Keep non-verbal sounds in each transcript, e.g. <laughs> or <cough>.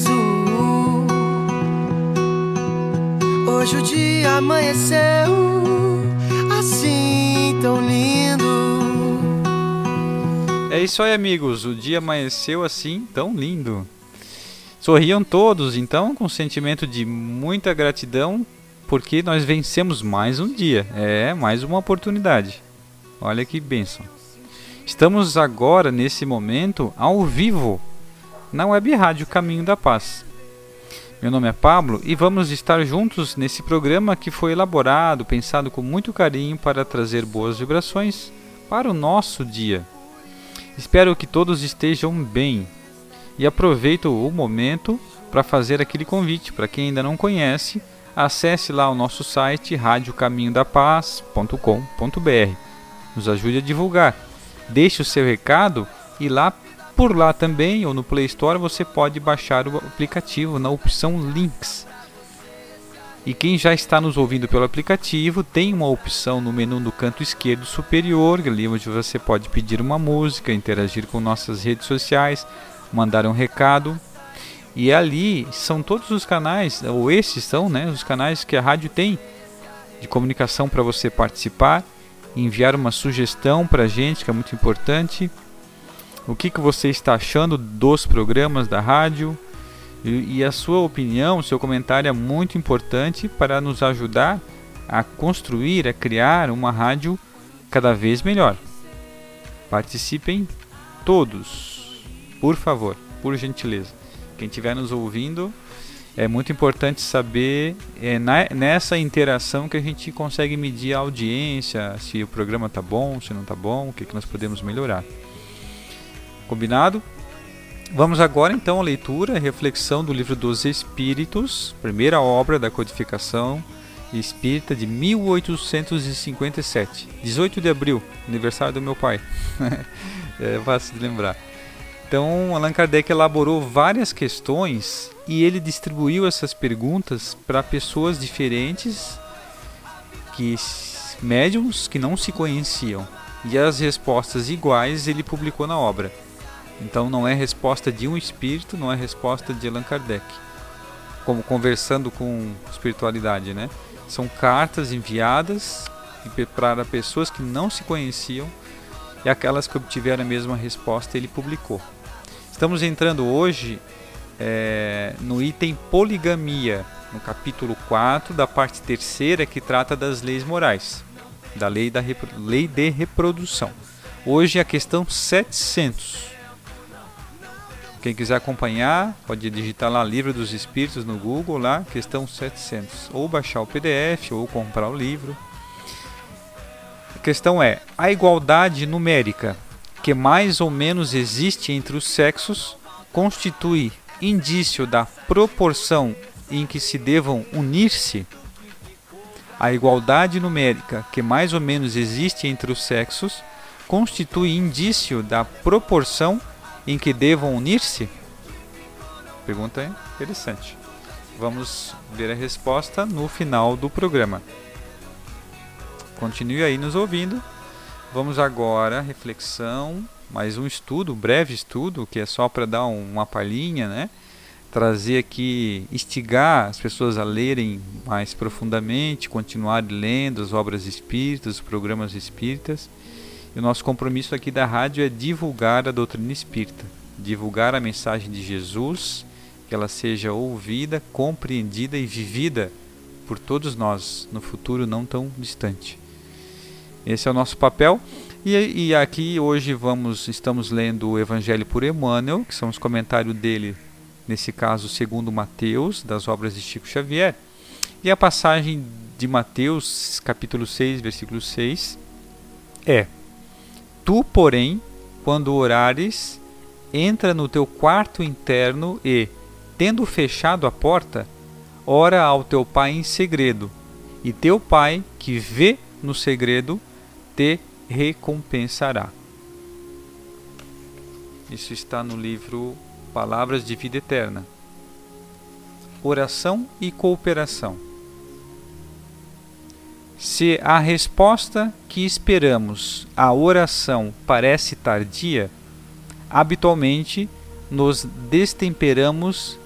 Sorriso. Hoje o dia amanheceu assim tão lindo. É isso aí, amigos. O dia amanheceu assim tão lindo. Sorriam todos, então, com sentimento de muita gratidão, porque nós vencemos mais um dia. É, mais uma oportunidade. Olha que bênção. Estamos agora, nesse momento, ao vivo, na web rádio Caminho da Paz. Meu nome é Pablo e vamos estar juntos nesse programa que foi elaborado, pensado com muito carinho para trazer boas vibrações para o nosso dia. Espero que todos estejam bem e aproveito o momento para fazer aquele convite para quem ainda não conhece, acesse lá o nosso site radiocaminhodapaz.com.br. Nos ajude a divulgar. Deixe o seu recado e lá por lá também ou no Play Store você pode baixar o aplicativo na opção Links. E quem já está nos ouvindo pelo aplicativo tem uma opção no menu no canto esquerdo superior, ali onde você pode pedir uma música, interagir com nossas redes sociais, mandar um recado. E ali são todos os canais, ou esses são né, os canais que a rádio tem de comunicação para você participar, enviar uma sugestão para a gente, que é muito importante. O que, que você está achando dos programas da rádio? E, e a sua opinião, seu comentário é muito importante para nos ajudar a construir, a criar uma rádio cada vez melhor. Participem todos, por favor, por gentileza. Quem estiver nos ouvindo, é muito importante saber é, na, nessa interação que a gente consegue medir a audiência, se o programa está bom, se não está bom, o que, que nós podemos melhorar. Combinado? Vamos agora então à leitura e reflexão do livro dos Espíritos, primeira obra da codificação espírita de 1857, 18 de abril, aniversário do meu pai. <laughs> é fácil de lembrar. Então, Allan Kardec elaborou várias questões e ele distribuiu essas perguntas para pessoas diferentes, que médiums que não se conheciam. E as respostas iguais ele publicou na obra. Então não é resposta de um espírito, não é resposta de Allan Kardec. Como conversando com espiritualidade, né? São cartas enviadas para pessoas que não se conheciam e aquelas que obtiveram a mesma resposta ele publicou. Estamos entrando hoje é, no item poligamia, no capítulo 4 da parte terceira que trata das leis morais, da lei, da lei de reprodução. Hoje é a questão 700. Quem quiser acompanhar, pode digitar lá Livro dos Espíritos no Google, lá, questão 700. Ou baixar o PDF, ou comprar o livro. A questão é: a igualdade numérica que mais ou menos existe entre os sexos constitui indício da proporção em que se devam unir-se? A igualdade numérica que mais ou menos existe entre os sexos constitui indício da proporção em que devam unir-se? Pergunta interessante. Vamos ver a resposta no final do programa. Continue aí nos ouvindo. Vamos agora reflexão, mais um estudo, um breve estudo, que é só para dar uma palhinha, né? Trazer aqui, instigar as pessoas a lerem mais profundamente, continuar lendo as obras espíritas, os programas espíritas. E o nosso compromisso aqui da rádio é divulgar a doutrina espírita, divulgar a mensagem de Jesus, que ela seja ouvida, compreendida e vivida por todos nós no futuro não tão distante. Esse é o nosso papel. E, e, aqui hoje vamos estamos lendo o Evangelho por Emmanuel, que são os comentários dele, nesse caso segundo Mateus, das obras de Chico Xavier. E a passagem de Mateus, capítulo 6, versículo 6, é: Tu, porém, quando orares, entra no teu quarto interno e, tendo fechado a porta, ora ao teu pai em segredo, e teu pai, que vê no segredo, te recompensará. Isso está no livro Palavras de Vida Eterna. Oração e cooperação. Se a resposta que esperamos à oração parece tardia, habitualmente nos destemperamos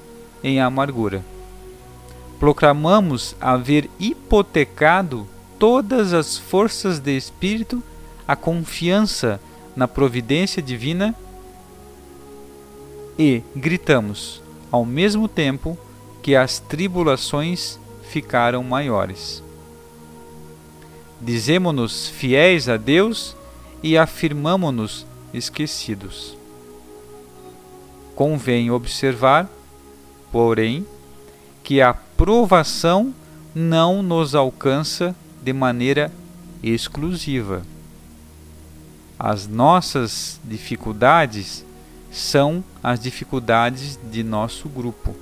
em amargura. Proclamamos haver hipotecado todas as forças de espírito a confiança na providência divina e gritamos, ao mesmo tempo que as tribulações ficaram maiores. Dizemo-nos fiéis a Deus e afirmamo-nos esquecidos. Convém observar, porém, que a provação não nos alcança de maneira exclusiva. As nossas dificuldades são as dificuldades de nosso grupo.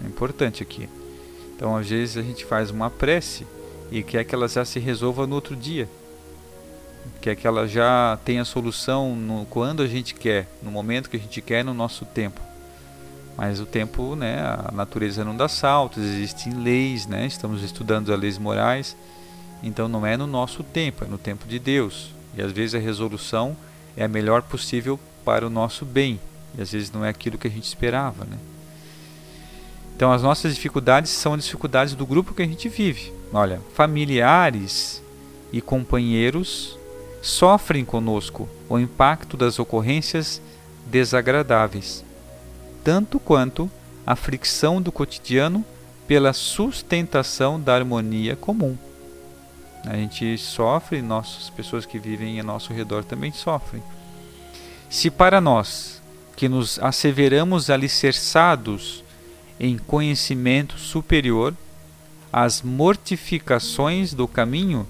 É importante aqui. Então, às vezes, a gente faz uma prece e quer que ela já se resolva no outro dia. Quer que ela já tenha solução no, quando a gente quer, no momento que a gente quer, no nosso tempo. Mas o tempo, né, a natureza não dá saltos, existem leis, né, estamos estudando as leis morais então não é no nosso tempo, é no tempo de Deus. E às vezes a resolução é a melhor possível para o nosso bem. E às vezes não é aquilo que a gente esperava, né? Então as nossas dificuldades são as dificuldades do grupo que a gente vive. Olha, familiares e companheiros sofrem conosco o impacto das ocorrências desagradáveis, tanto quanto a fricção do cotidiano pela sustentação da harmonia comum. A gente sofre, nossas pessoas que vivem ao nosso redor também sofrem. Se para nós, que nos asseveramos alicerçados em conhecimento superior, as mortificações do caminho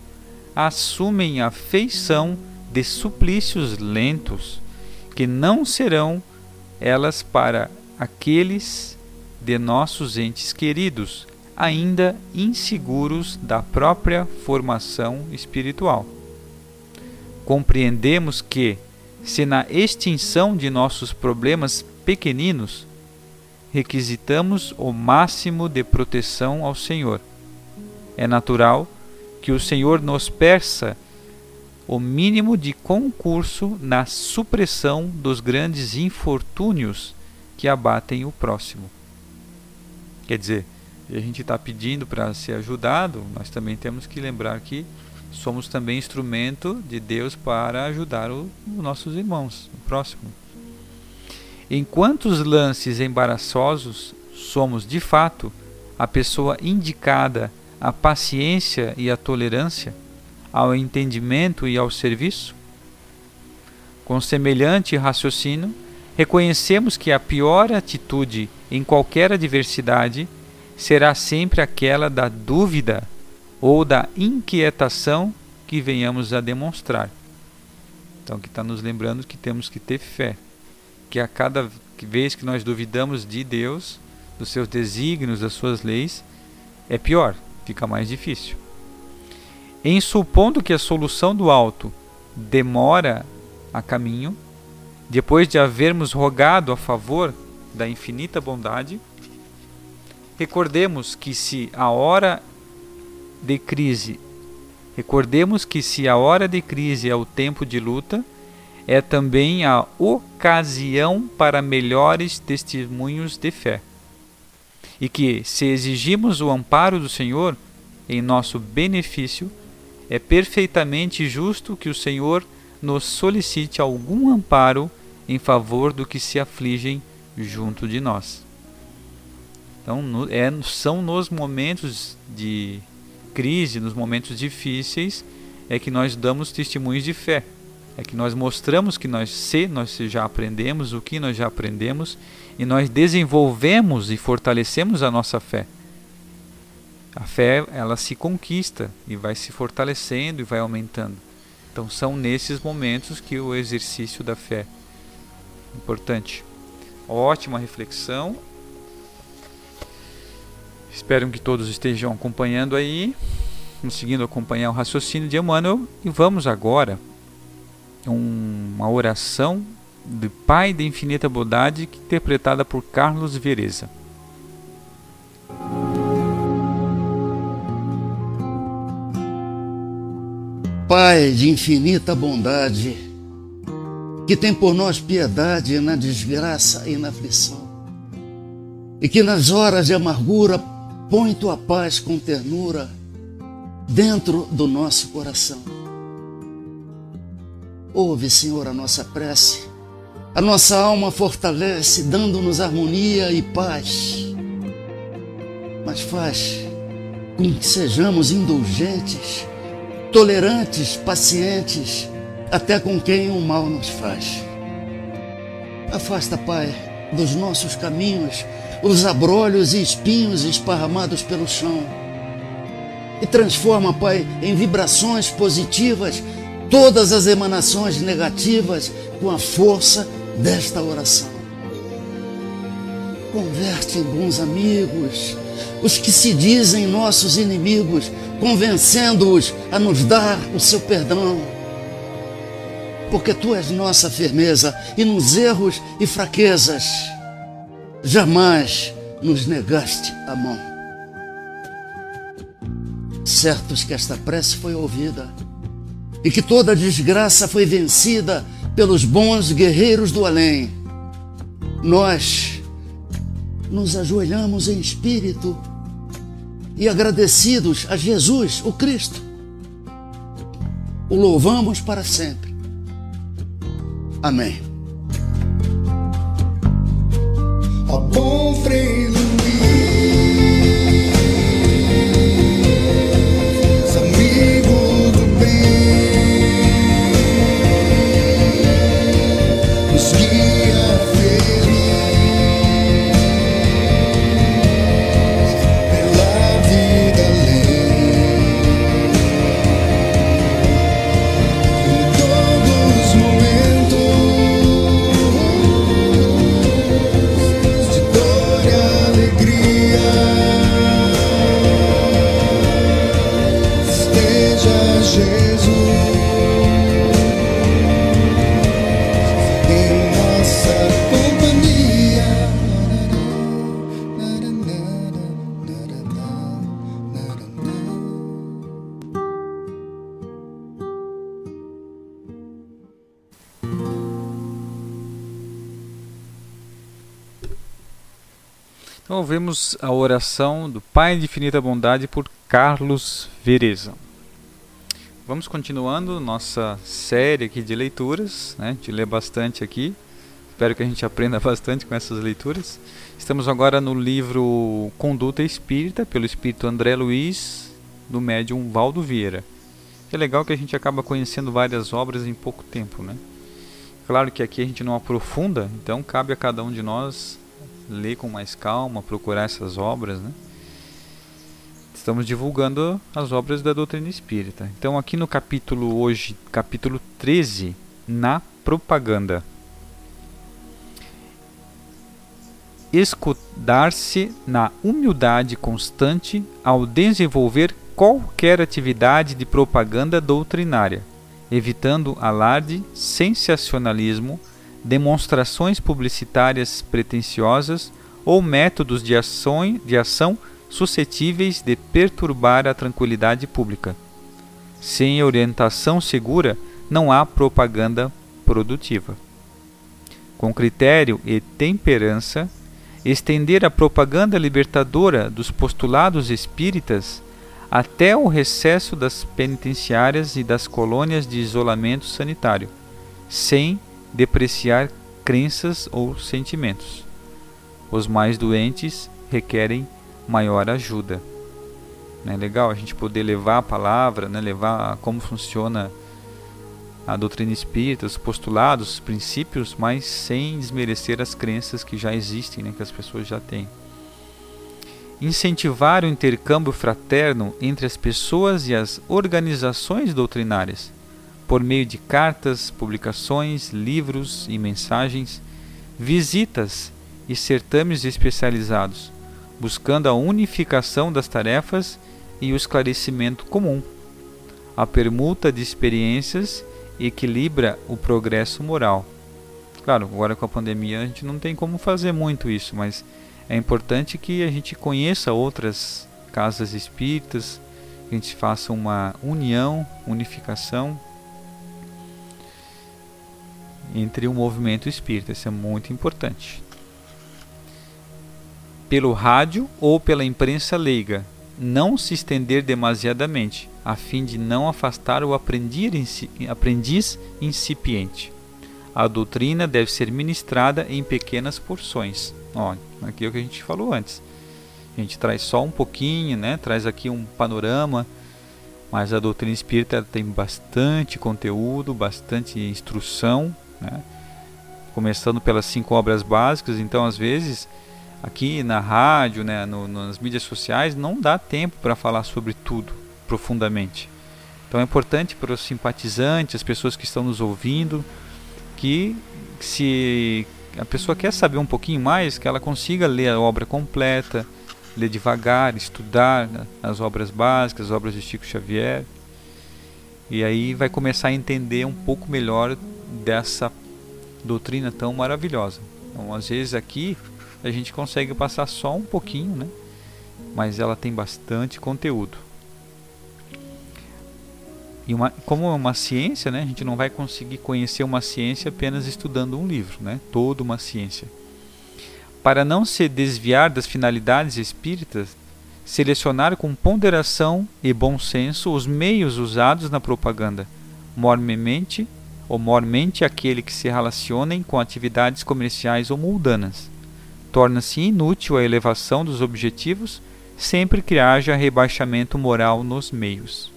assumem a feição de suplícios lentos, que não serão elas para aqueles de nossos entes queridos ainda inseguros da própria formação espiritual. Compreendemos que, se na extinção de nossos problemas pequeninos, requisitamos o máximo de proteção ao Senhor, é natural que o Senhor nos peça o mínimo de concurso na supressão dos grandes infortúnios que abatem o próximo. Quer dizer, a gente está pedindo para ser ajudado, nós também temos que lembrar que somos também instrumento de Deus para ajudar os nossos irmãos, o próximo. Em quantos lances embaraçosos somos de fato a pessoa indicada à paciência e à tolerância, ao entendimento e ao serviço? Com semelhante raciocínio, reconhecemos que a pior atitude em qualquer adversidade será sempre aquela da dúvida ou da inquietação que venhamos a demonstrar. Então, que está nos lembrando que temos que ter fé, que a cada vez que nós duvidamos de Deus, dos seus desígnios, das suas leis, é pior, fica mais difícil. Em supondo que a solução do alto demora a caminho, depois de havermos rogado a favor da infinita bondade, recordemos que se a hora de crise, recordemos que se a hora de crise é o tempo de luta, é também a ocasião para melhores testemunhos de fé. E que, se exigimos o amparo do Senhor em nosso benefício, é perfeitamente justo que o Senhor nos solicite algum amparo em favor do que se afligem junto de nós. Então, é, são nos momentos de crise, nos momentos difíceis, é que nós damos testemunhos de fé. É que nós mostramos que nós se nós já aprendemos, o que nós já aprendemos, e nós desenvolvemos e fortalecemos a nossa fé. A fé, ela se conquista e vai se fortalecendo e vai aumentando. Então são nesses momentos que o exercício da fé é importante. Ótima reflexão. Espero que todos estejam acompanhando aí, conseguindo acompanhar o raciocínio de Emmanuel e vamos agora uma oração do Pai da Infinita Bondade interpretada por Carlos Vereza. Pai de infinita bondade, que tem por nós piedade na desgraça e na aflição, e que nas horas de amargura põe tua paz com ternura dentro do nosso coração. Ouve, Senhor, a nossa prece, a nossa alma fortalece, dando-nos harmonia e paz. Mas faz com que sejamos indulgentes tolerantes, pacientes, até com quem o mal nos faz. Afasta, Pai, dos nossos caminhos os abrolhos e espinhos esparramados pelo chão. E transforma, Pai, em vibrações positivas todas as emanações negativas com a força desta oração. Converte em bons amigos os que se dizem nossos inimigos, convencendo-os a nos dar o seu perdão. Porque tu és nossa firmeza e nos erros e fraquezas jamais nos negaste a mão. Certos que esta prece foi ouvida e que toda desgraça foi vencida pelos bons guerreiros do além. Nós nos ajoelhamos em espírito e agradecidos a Jesus, o Cristo, o louvamos para sempre. Amém. Ó Então ouvimos a oração do Pai de Infinita Bondade por Carlos Vereza. Vamos continuando nossa série aqui de leituras, né? De ler bastante aqui. Espero que a gente aprenda <laughs> bastante com essas leituras. Estamos agora no livro Conduta Espírita, pelo Espírito André Luiz, do médium Valdo Vieira. É legal que a gente acaba conhecendo várias obras em pouco tempo, né? Claro que aqui a gente não aprofunda, então cabe a cada um de nós ler com mais calma, procurar essas obras, né? Estamos divulgando as obras da doutrina espírita. Então aqui no capítulo hoje, capítulo 13, na propaganda. Escudar-se na humildade constante ao desenvolver qualquer atividade de propaganda doutrinária, evitando alarde, sensacionalismo, demonstrações publicitárias pretensiosas ou métodos de ação, de ação suscetíveis de perturbar a tranquilidade pública. Sem orientação segura, não há propaganda produtiva. Com critério e temperança, estender a propaganda libertadora dos postulados espíritas até o recesso das penitenciárias e das colônias de isolamento sanitário, sem depreciar crenças ou sentimentos. Os mais doentes requerem maior ajuda. É legal a gente poder levar a palavra, né, levar como funciona a doutrina espírita, os postulados, os princípios, mas sem desmerecer as crenças que já existem, né, que as pessoas já têm. Incentivar o intercâmbio fraterno entre as pessoas e as organizações doutrinárias, por meio de cartas, publicações, livros e mensagens, visitas e certames especializados, buscando a unificação das tarefas e o esclarecimento comum. A permuta de experiências equilibra o progresso moral. Claro, agora com a pandemia a gente não tem como fazer muito isso, mas é importante que a gente conheça outras casas espíritas, que a gente faça uma união, unificação entre o movimento espírita. Isso é muito importante. Pelo rádio ou pela imprensa leiga, não se estender demasiadamente, a fim de não afastar o aprendiz incipiente. A doutrina deve ser ministrada em pequenas porções. Ó, aqui é o que a gente falou antes. A gente traz só um pouquinho, né? traz aqui um panorama, mas a doutrina espírita tem bastante conteúdo, bastante instrução, né? começando pelas cinco obras básicas. Então, às vezes, aqui na rádio, né, no, nas mídias sociais, não dá tempo para falar sobre tudo profundamente. Então é importante para os simpatizantes, as pessoas que estão nos ouvindo, que se a pessoa quer saber um pouquinho mais, que ela consiga ler a obra completa, ler devagar, estudar as obras básicas, as obras de Chico Xavier. E aí vai começar a entender um pouco melhor dessa doutrina tão maravilhosa. Então, às vezes aqui a gente consegue passar só um pouquinho, né? Mas ela tem bastante conteúdo. E uma, como é uma ciência, né, a gente não vai conseguir conhecer uma ciência apenas estudando um livro, né, toda uma ciência. Para não se desviar das finalidades espíritas, selecionar com ponderação e bom senso os meios usados na propaganda, mormente ou mormente aquele que se relacionem com atividades comerciais ou mundanas. Torna-se inútil a elevação dos objetivos sempre que haja rebaixamento moral nos meios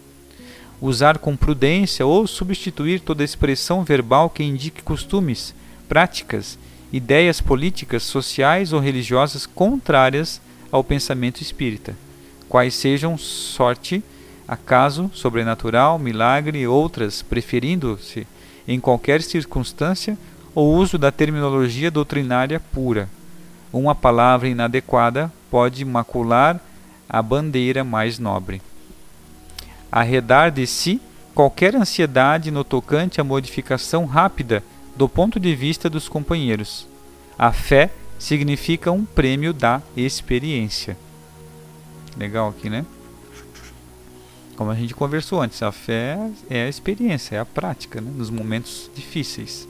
usar com prudência ou substituir toda expressão verbal que indique costumes, práticas, ideias políticas, sociais ou religiosas contrárias ao pensamento espírita, quais sejam sorte, acaso, sobrenatural, milagre e outras, preferindo-se, em qualquer circunstância, o uso da terminologia doutrinária pura. Uma palavra inadequada pode macular a bandeira mais nobre arredar de si qualquer ansiedade no tocante à modificação rápida do ponto de vista dos companheiros. A fé significa um prêmio da experiência. Legal aqui, né? Como a gente conversou antes, a fé é a experiência, é a prática, né? nos momentos difíceis.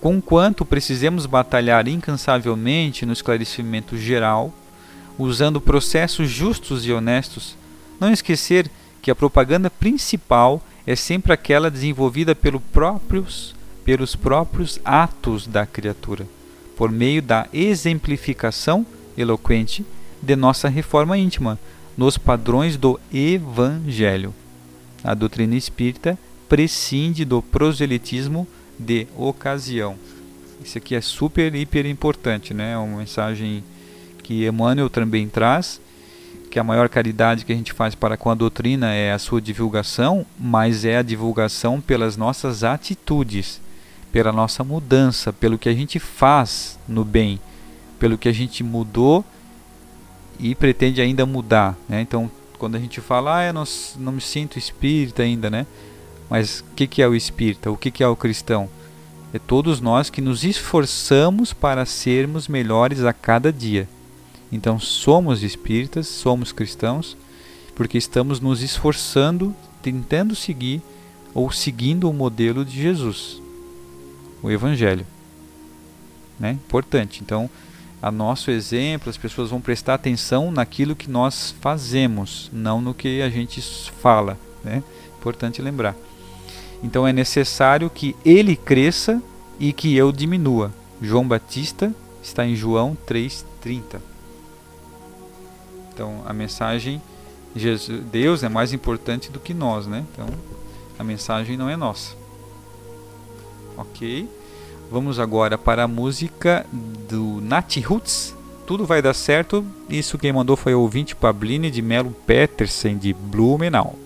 Conquanto precisemos batalhar incansavelmente no esclarecimento geral, usando processos justos e honestos, não esquecer que a propaganda principal é sempre aquela desenvolvida pelo próprios, pelos próprios atos da criatura, por meio da exemplificação eloquente de nossa reforma íntima nos padrões do Evangelho. A doutrina espírita prescinde do proselitismo de ocasião. Isso aqui é super, hiper importante, né? É uma mensagem que Emmanuel também traz que a maior caridade que a gente faz para com a doutrina é a sua divulgação, mas é a divulgação pelas nossas atitudes, pela nossa mudança, pelo que a gente faz no bem, pelo que a gente mudou e pretende ainda mudar. Né? Então, Quando a gente fala, ah, eu não, não me sinto espírita ainda, né? Mas o que, que é o espírita? O que, que é o cristão? É todos nós que nos esforçamos para sermos melhores a cada dia. Então somos espíritas, somos cristãos, porque estamos nos esforçando, tentando seguir ou seguindo o modelo de Jesus, o Evangelho. Né? Importante. Então, a nosso exemplo, as pessoas vão prestar atenção naquilo que nós fazemos, não no que a gente fala. Né? Importante lembrar. Então é necessário que ele cresça e que eu diminua. João Batista está em João 3,30. Então a mensagem Jesus, Deus é mais importante do que nós, né? Então a mensagem não é nossa. Ok? Vamos agora para a música do Nat Roots. Tudo vai dar certo. Isso quem mandou foi o ouvinte Pabline de Melo Petersen de Blumenau.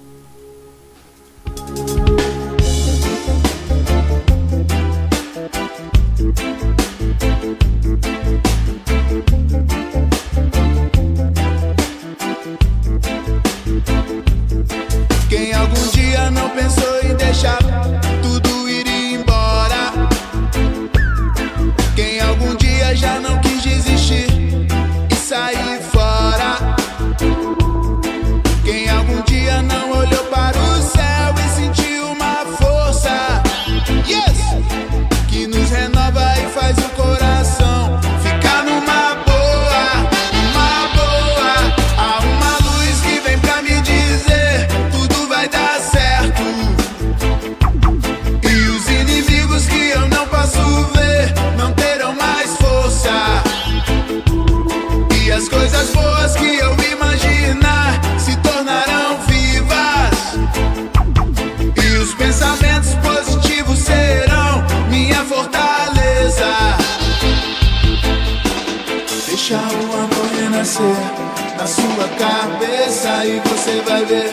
E você vai ver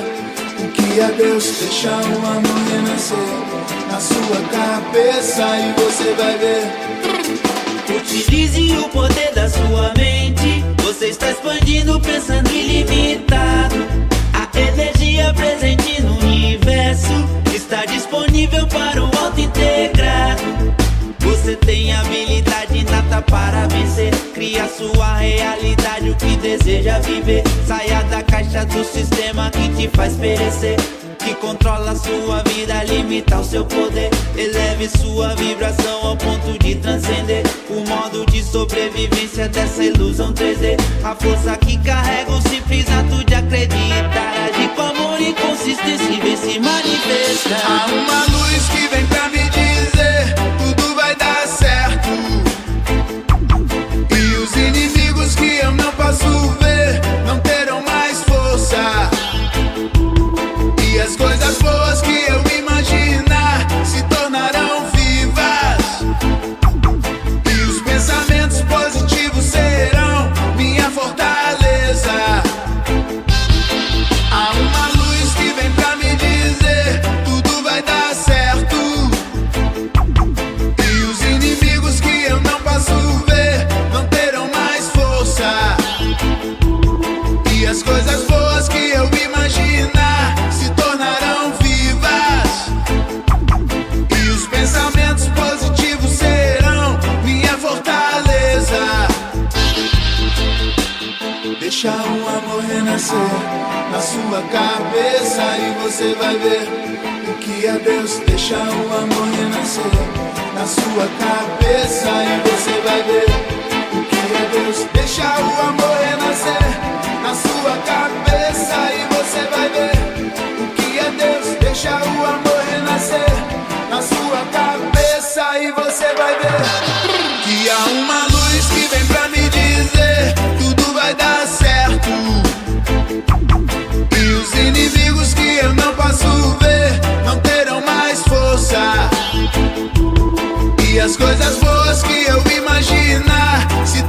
o que é Deus. Deixa o amor renascer na sua cabeça e você vai ver. Utilize o poder da sua mente. Você está expandindo, pensando ilimitado. A energia presente no universo está disponível para o auto integrado. Você tem habilidade inata para vencer. Cria sua realidade, o que deseja viver. Saia da caixa do sistema que te faz perecer. Que controla sua vida, limita o seu poder. Eleve sua vibração ao ponto de transcender o modo de sobrevivência dessa ilusão 3D. A força que carrega o simples ato de acreditar. Agir com amor e consistência vem se manifestar. Há uma luz que vem pra me dizer: tudo vai dar certo. Sua cabeça e você vai ver o que é Deus. Deixa o amor renascer na sua cabeça e você vai ver o que é Deus. Deixa o amor renascer na sua cabeça e você vai ver que há uma as coisas boas que eu imaginar se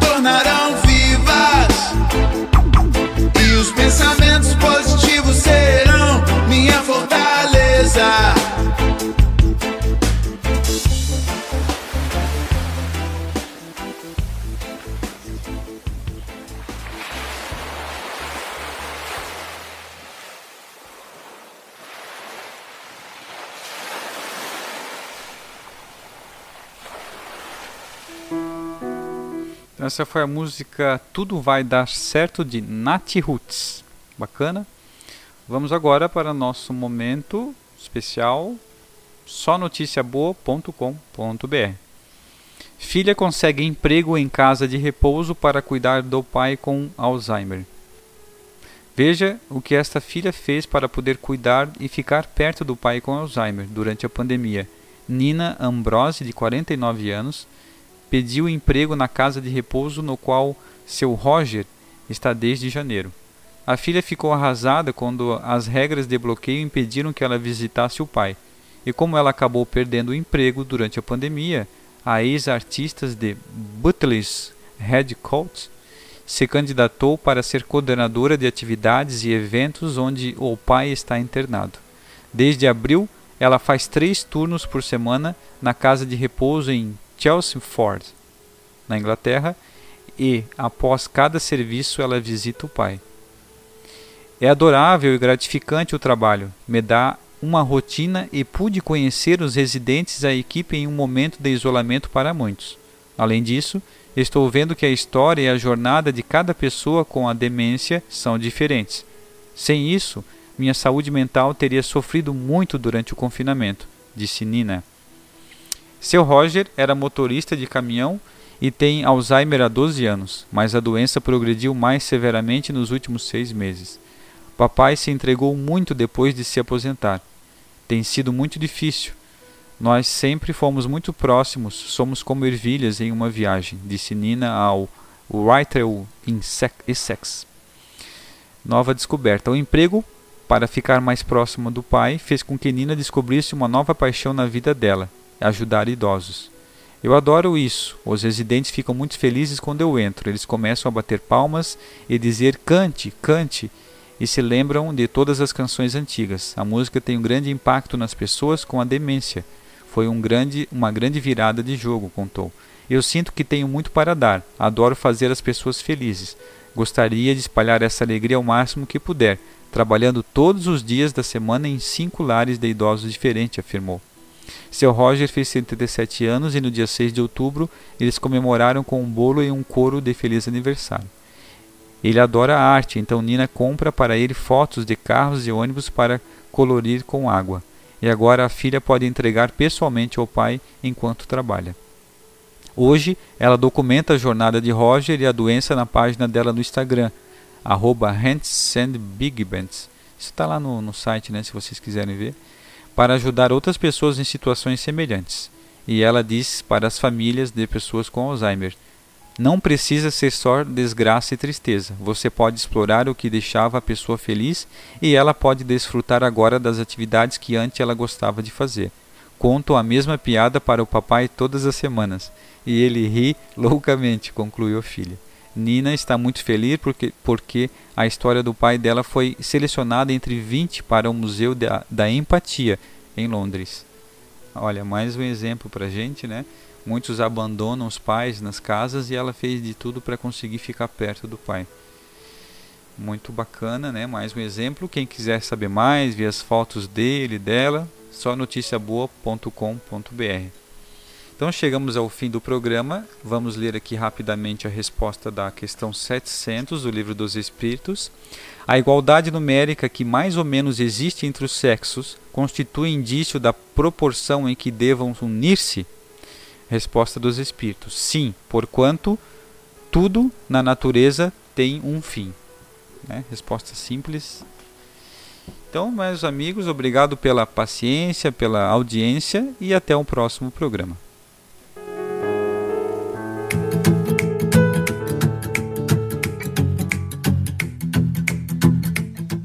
essa foi a música Tudo Vai Dar Certo de Nat Roots. Bacana? Vamos agora para nosso momento especial só noticiaboa.com.br. Filha consegue emprego em casa de repouso para cuidar do pai com Alzheimer. Veja o que esta filha fez para poder cuidar e ficar perto do pai com Alzheimer durante a pandemia. Nina Ambrose, de 49 anos, pediu emprego na casa de repouso no qual seu Roger está desde janeiro. A filha ficou arrasada quando as regras de bloqueio impediram que ela visitasse o pai. E como ela acabou perdendo o emprego durante a pandemia, a ex-artista de Butler's Head Coat se candidatou para ser coordenadora de atividades e eventos onde o pai está internado. Desde abril, ela faz três turnos por semana na casa de repouso em Chelmsford, na Inglaterra, e após cada serviço ela visita o pai. É adorável e gratificante o trabalho, me dá uma rotina e pude conhecer os residentes e a equipe em um momento de isolamento para muitos. Além disso, estou vendo que a história e a jornada de cada pessoa com a demência são diferentes. Sem isso, minha saúde mental teria sofrido muito durante o confinamento, disse Nina. Seu Roger era motorista de caminhão e tem Alzheimer há 12 anos, mas a doença progrediu mais severamente nos últimos seis meses. Papai se entregou muito depois de se aposentar. Tem sido muito difícil. Nós sempre fomos muito próximos, somos como ervilhas em uma viagem, disse Nina ao Writer in Essex. Nova descoberta. O emprego para ficar mais próxima do pai fez com que Nina descobrisse uma nova paixão na vida dela, ajudar idosos. Eu adoro isso. Os residentes ficam muito felizes quando eu entro. Eles começam a bater palmas e dizer cante, cante e se lembram de todas as canções antigas. A música tem um grande impacto nas pessoas com a demência. Foi um grande, uma grande virada de jogo, contou. Eu sinto que tenho muito para dar. Adoro fazer as pessoas felizes. Gostaria de espalhar essa alegria ao máximo que puder, trabalhando todos os dias da semana em cinco lares de idosos diferentes, afirmou. Seu Roger fez 77 anos e no dia 6 de outubro eles comemoraram com um bolo e um coro de feliz aniversário. Ele adora a arte, então Nina compra para ele fotos de carros e ônibus para colorir com água. E agora a filha pode entregar pessoalmente ao pai enquanto trabalha. Hoje, ela documenta a jornada de Roger e a doença na página dela no Instagram, arroba Isso está lá no, no site, né, se vocês quiserem ver. Para ajudar outras pessoas em situações semelhantes. E ela diz para as famílias de pessoas com Alzheimer – não precisa ser só desgraça e tristeza. Você pode explorar o que deixava a pessoa feliz e ela pode desfrutar agora das atividades que antes ela gostava de fazer. Conto a mesma piada para o papai todas as semanas e ele ri loucamente, concluiu a filha. Nina está muito feliz porque, porque a história do pai dela foi selecionada entre 20 para o Museu da, da Empatia em Londres. Olha, mais um exemplo para gente, né? Muitos abandonam os pais nas casas e ela fez de tudo para conseguir ficar perto do pai. Muito bacana, né? Mais um exemplo. Quem quiser saber mais, ver as fotos dele, dela, só noticiaboa.com.br. Então chegamos ao fim do programa. Vamos ler aqui rapidamente a resposta da questão 700 do Livro dos Espíritos. A igualdade numérica que mais ou menos existe entre os sexos constitui indício da proporção em que devam unir-se Resposta dos espíritos: Sim, porquanto tudo na natureza tem um fim. Né? Resposta simples. Então, meus amigos, obrigado pela paciência, pela audiência e até o próximo programa.